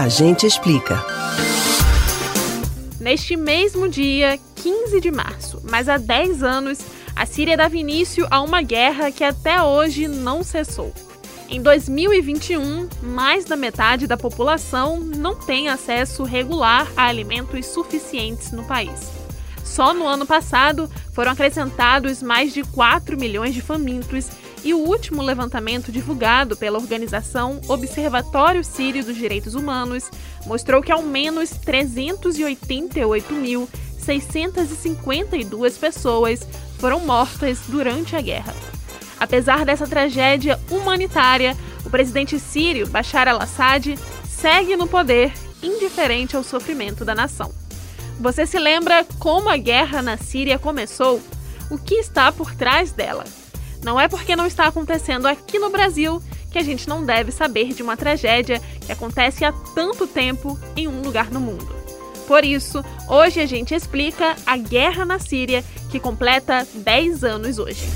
A gente explica. Neste mesmo dia, 15 de março, mas há 10 anos, a Síria dava início a uma guerra que até hoje não cessou. Em 2021, mais da metade da população não tem acesso regular a alimentos suficientes no país. Só no ano passado foram acrescentados mais de 4 milhões de famintos e o último levantamento divulgado pela organização Observatório Sírio dos Direitos Humanos mostrou que ao menos 388.652 pessoas foram mortas durante a guerra. Apesar dessa tragédia humanitária, o presidente sírio Bashar al-Assad segue no poder, indiferente ao sofrimento da nação. Você se lembra como a guerra na Síria começou? O que está por trás dela? Não é porque não está acontecendo aqui no Brasil que a gente não deve saber de uma tragédia que acontece há tanto tempo em um lugar no mundo. Por isso, hoje a gente explica a guerra na Síria, que completa 10 anos hoje.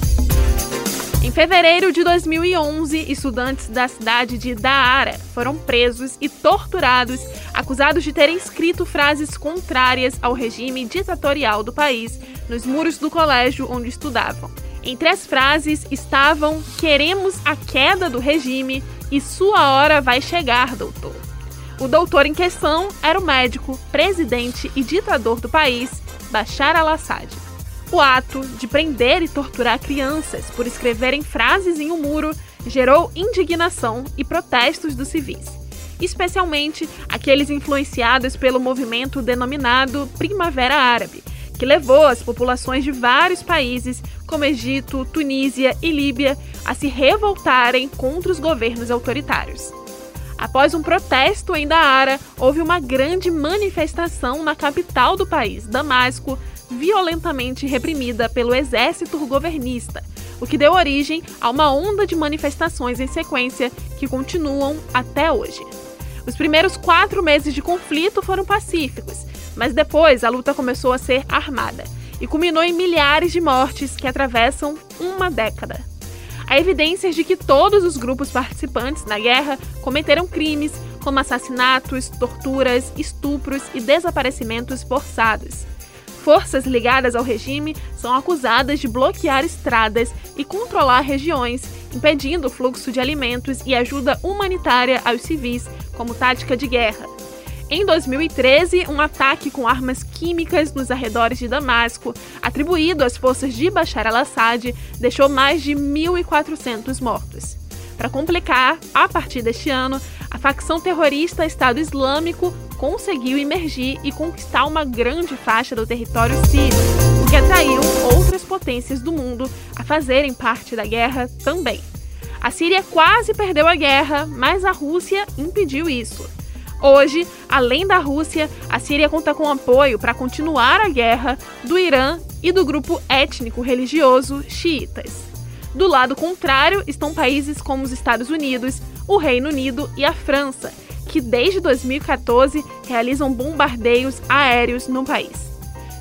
Em fevereiro de 2011, estudantes da cidade de Daara foram presos e torturados, acusados de terem escrito frases contrárias ao regime ditatorial do país nos muros do colégio onde estudavam. Entre as frases estavam: Queremos a queda do regime e sua hora vai chegar, doutor. O doutor em questão era o médico, presidente e ditador do país, Bashar al-Assad. O ato de prender e torturar crianças por escreverem frases em um muro gerou indignação e protestos dos civis, especialmente aqueles influenciados pelo movimento denominado Primavera Árabe, que levou as populações de vários países, como Egito, Tunísia e Líbia, a se revoltarem contra os governos autoritários. Após um protesto em Daara, houve uma grande manifestação na capital do país, Damasco, violentamente reprimida pelo exército governista, o que deu origem a uma onda de manifestações em sequência que continuam até hoje. Os primeiros quatro meses de conflito foram pacíficos, mas depois a luta começou a ser armada e culminou em milhares de mortes que atravessam uma década. Há evidências de que todos os grupos participantes na guerra cometeram crimes como assassinatos, torturas, estupros e desaparecimentos forçados forças ligadas ao regime são acusadas de bloquear estradas e controlar regiões, impedindo o fluxo de alimentos e ajuda humanitária aos civis como tática de guerra. Em 2013, um ataque com armas químicas nos arredores de Damasco, atribuído às forças de Bashar al-Assad, deixou mais de 1.400 mortos. Para complicar, a partir deste ano, a facção terrorista Estado Islâmico conseguiu emergir e conquistar uma grande faixa do território sírio, o que atraiu outras potências do mundo a fazerem parte da guerra também. A Síria quase perdeu a guerra, mas a Rússia impediu isso. Hoje, além da Rússia, a Síria conta com apoio para continuar a guerra do Irã e do grupo étnico religioso xiitas. Do lado contrário estão países como os Estados Unidos, o Reino Unido e a França, que desde 2014 realizam bombardeios aéreos no país.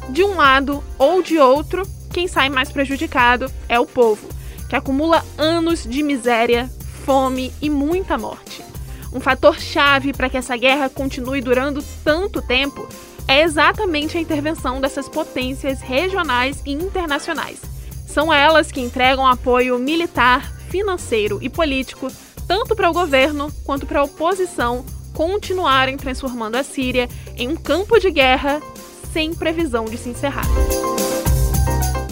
De um lado ou de outro, quem sai mais prejudicado é o povo, que acumula anos de miséria, fome e muita morte. Um fator chave para que essa guerra continue durando tanto tempo é exatamente a intervenção dessas potências regionais e internacionais. São elas que entregam apoio militar, financeiro e político tanto para o governo quanto para a oposição continuarem transformando a Síria em um campo de guerra sem previsão de se encerrar.